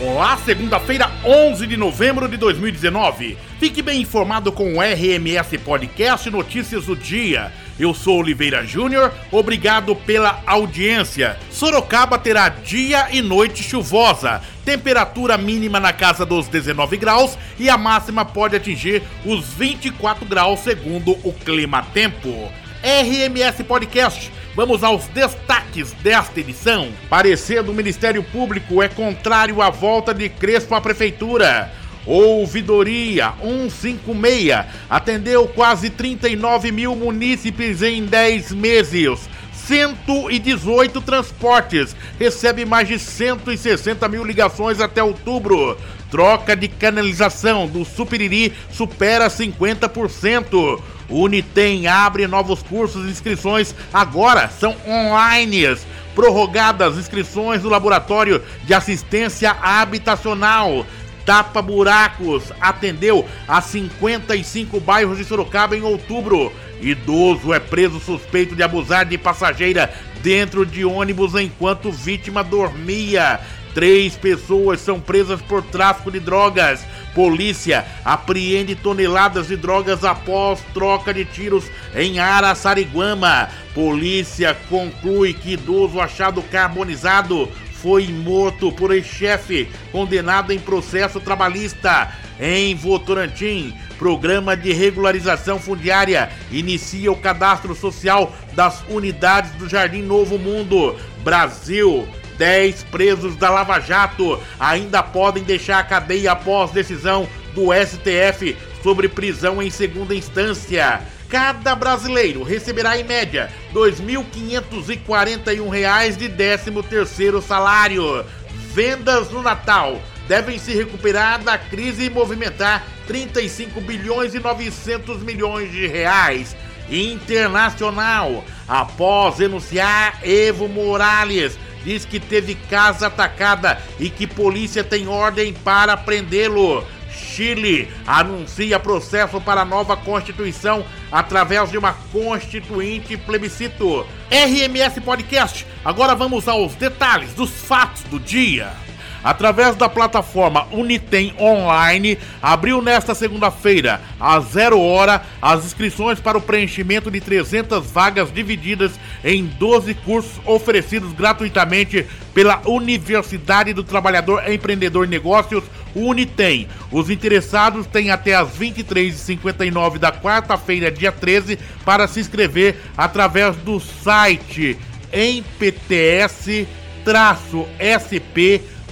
Olá, segunda-feira, 11 de novembro de 2019. Fique bem informado com o RMS Podcast Notícias do Dia. Eu sou Oliveira Júnior, obrigado pela audiência. Sorocaba terá dia e noite chuvosa, temperatura mínima na casa dos 19 graus e a máxima pode atingir os 24 graus, segundo o Clima Tempo. RMS Podcast Vamos aos destaques desta edição. Parecer do Ministério Público é contrário à volta de Crespo à Prefeitura. Ouvidoria 156 atendeu quase 39 mil munícipes em 10 meses. 118 transportes, recebe mais de 160 mil ligações até outubro. Troca de canalização do Supiriri supera 50%. Unitem abre novos cursos e inscrições agora são online. Prorrogadas inscrições do Laboratório de Assistência Habitacional. Tapa Buracos atendeu a 55 bairros de Sorocaba em outubro. Idoso é preso suspeito de abusar de passageira dentro de ônibus enquanto vítima dormia. Três pessoas são presas por tráfico de drogas. Polícia apreende toneladas de drogas após troca de tiros em Araçariguama. Polícia conclui que idoso achado carbonizado foi morto por ex-chefe condenado em processo trabalhista. Em Votorantim, programa de regularização fundiária inicia o cadastro social das unidades do Jardim Novo Mundo. Brasil 10 presos da Lava Jato ainda podem deixar a cadeia após decisão do STF sobre prisão em segunda instância. Cada brasileiro receberá em média R$ 2.541 de 13º salário. Vendas no Natal devem se recuperar da crise e movimentar 35 bilhões e 900 milhões de reais. Internacional, após enunciar Evo Morales diz que teve casa atacada e que polícia tem ordem para prendê-lo. Chile anuncia processo para nova Constituição através de uma constituinte plebiscito. RMS Podcast. Agora vamos aos detalhes dos fatos do dia através da plataforma Unitem Online, abriu nesta segunda-feira, às 0 hora, as inscrições para o preenchimento de 300 vagas divididas em 12 cursos oferecidos gratuitamente pela Universidade do Trabalhador Empreendedor Negócios Unitem. Os interessados têm até as 23h59 da quarta-feira, dia 13, para se inscrever através do site empts-sp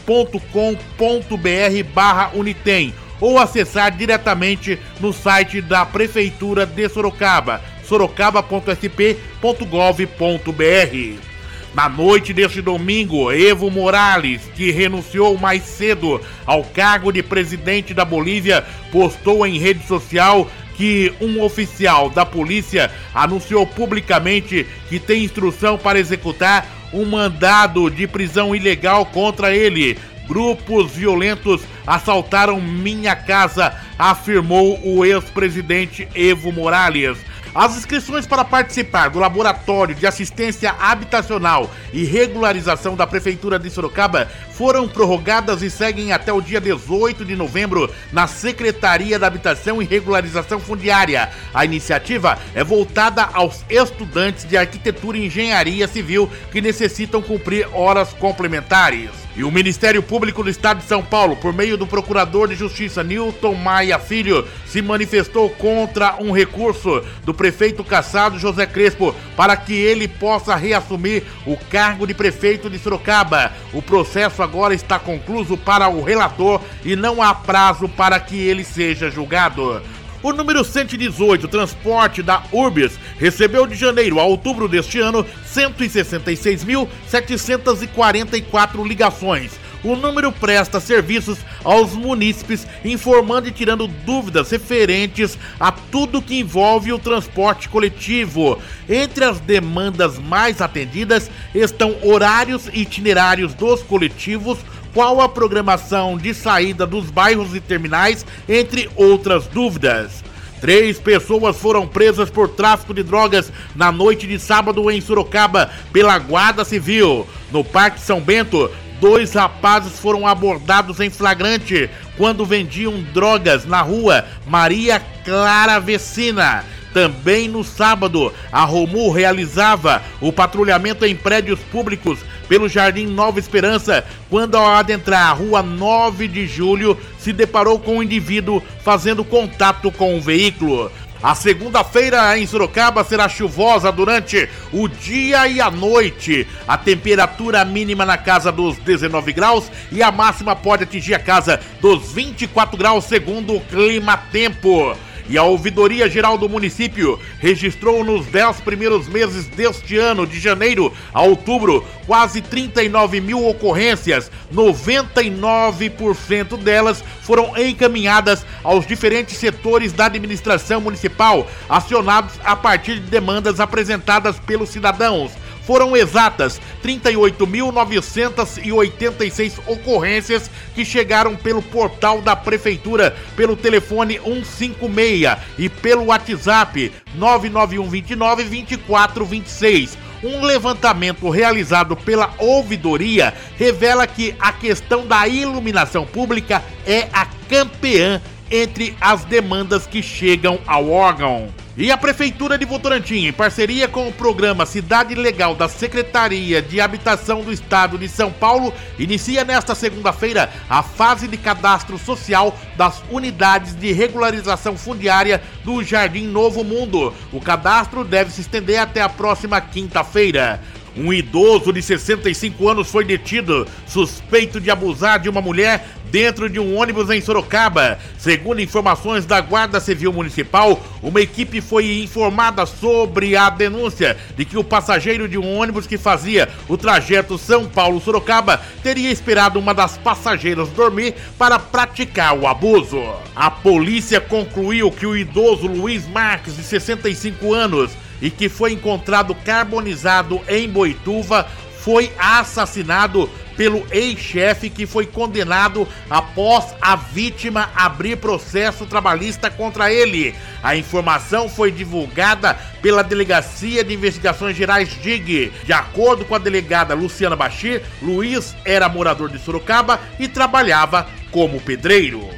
com.br barra Unitem ou acessar diretamente no site da Prefeitura de Sorocaba, sorocaba.sp.gov.br. Na noite deste domingo, Evo Morales, que renunciou mais cedo ao cargo de presidente da Bolívia, postou em rede social que um oficial da polícia anunciou publicamente que tem instrução para executar um mandado de prisão ilegal contra ele. Grupos violentos assaltaram minha casa, afirmou o ex-presidente Evo Morales. As inscrições para participar do Laboratório de Assistência Habitacional e Regularização da Prefeitura de Sorocaba foram prorrogadas e seguem até o dia 18 de novembro na Secretaria da Habitação e Regularização Fundiária. A iniciativa é voltada aos estudantes de arquitetura e engenharia civil que necessitam cumprir horas complementares. E o Ministério Público do Estado de São Paulo, por meio do Procurador de Justiça Newton Maia Filho, se manifestou contra um recurso do prefeito caçado José Crespo para que ele possa reassumir o cargo de prefeito de Sorocaba. O processo agora está concluído para o relator e não há prazo para que ele seja julgado. O número 118, transporte da Urbis, recebeu de janeiro a outubro deste ano 166.744 ligações. O número presta serviços aos munícipes, informando e tirando dúvidas referentes a tudo que envolve o transporte coletivo. Entre as demandas mais atendidas estão horários e itinerários dos coletivos, qual a programação de saída dos bairros e terminais, entre outras dúvidas. Três pessoas foram presas por tráfico de drogas na noite de sábado em Sorocaba pela Guarda Civil. No Parque São Bento, dois rapazes foram abordados em flagrante quando vendiam drogas na rua Maria Clara Vecina. Também no sábado, a Romu realizava o patrulhamento em prédios públicos pelo Jardim Nova Esperança, quando ao adentrar a rua 9 de julho, se deparou com um indivíduo fazendo contato com um veículo. A segunda-feira em Sorocaba será chuvosa durante o dia e a noite. A temperatura mínima na casa dos 19 graus e a máxima pode atingir a casa dos 24 graus, segundo o Clima Tempo. E a Ouvidoria Geral do município registrou nos 10 primeiros meses deste ano, de janeiro a outubro, quase 39 mil ocorrências. 99% delas foram encaminhadas aos diferentes setores da administração municipal, acionados a partir de demandas apresentadas pelos cidadãos foram exatas 38.986 ocorrências que chegaram pelo portal da Prefeitura, pelo telefone 156 e pelo WhatsApp 99129 2426. Um levantamento realizado pela ouvidoria revela que a questão da iluminação pública é a campeã entre as demandas que chegam ao órgão. E a Prefeitura de Votorantim, em parceria com o programa Cidade Legal da Secretaria de Habitação do Estado de São Paulo, inicia nesta segunda-feira a fase de cadastro social das unidades de regularização fundiária do Jardim Novo Mundo. O cadastro deve se estender até a próxima quinta-feira. Um idoso de 65 anos foi detido, suspeito de abusar de uma mulher dentro de um ônibus em Sorocaba. Segundo informações da Guarda Civil Municipal, uma equipe foi informada sobre a denúncia de que o passageiro de um ônibus que fazia o trajeto São Paulo-Sorocaba teria esperado uma das passageiras dormir para praticar o abuso. A polícia concluiu que o idoso Luiz Marques, de 65 anos, e que foi encontrado carbonizado em Boituva, foi assassinado pelo ex-chefe que foi condenado após a vítima abrir processo trabalhista contra ele. A informação foi divulgada pela Delegacia de Investigações Gerais DIG. De acordo com a delegada Luciana Bachir, Luiz era morador de Sorocaba e trabalhava como pedreiro.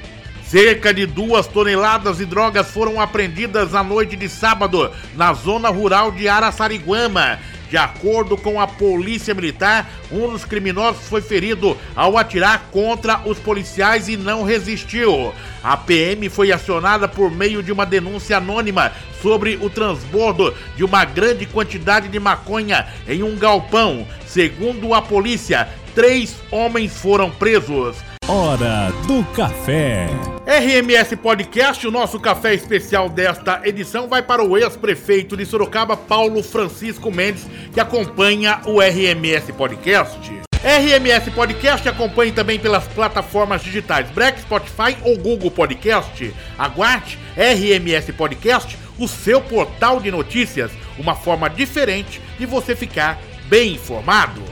Cerca de duas toneladas de drogas foram apreendidas na noite de sábado na zona rural de Araçariguama. De acordo com a polícia militar, um dos criminosos foi ferido ao atirar contra os policiais e não resistiu. A PM foi acionada por meio de uma denúncia anônima sobre o transbordo de uma grande quantidade de maconha em um galpão. Segundo a polícia, três homens foram presos. Hora do Café. RMS Podcast, o nosso café especial desta edição vai para o ex-prefeito de Sorocaba, Paulo Francisco Mendes, que acompanha o RMS Podcast. RMS Podcast acompanhe também pelas plataformas digitais Break, Spotify ou Google Podcast. Aguarde RMS Podcast, o seu portal de notícias, uma forma diferente de você ficar bem informado.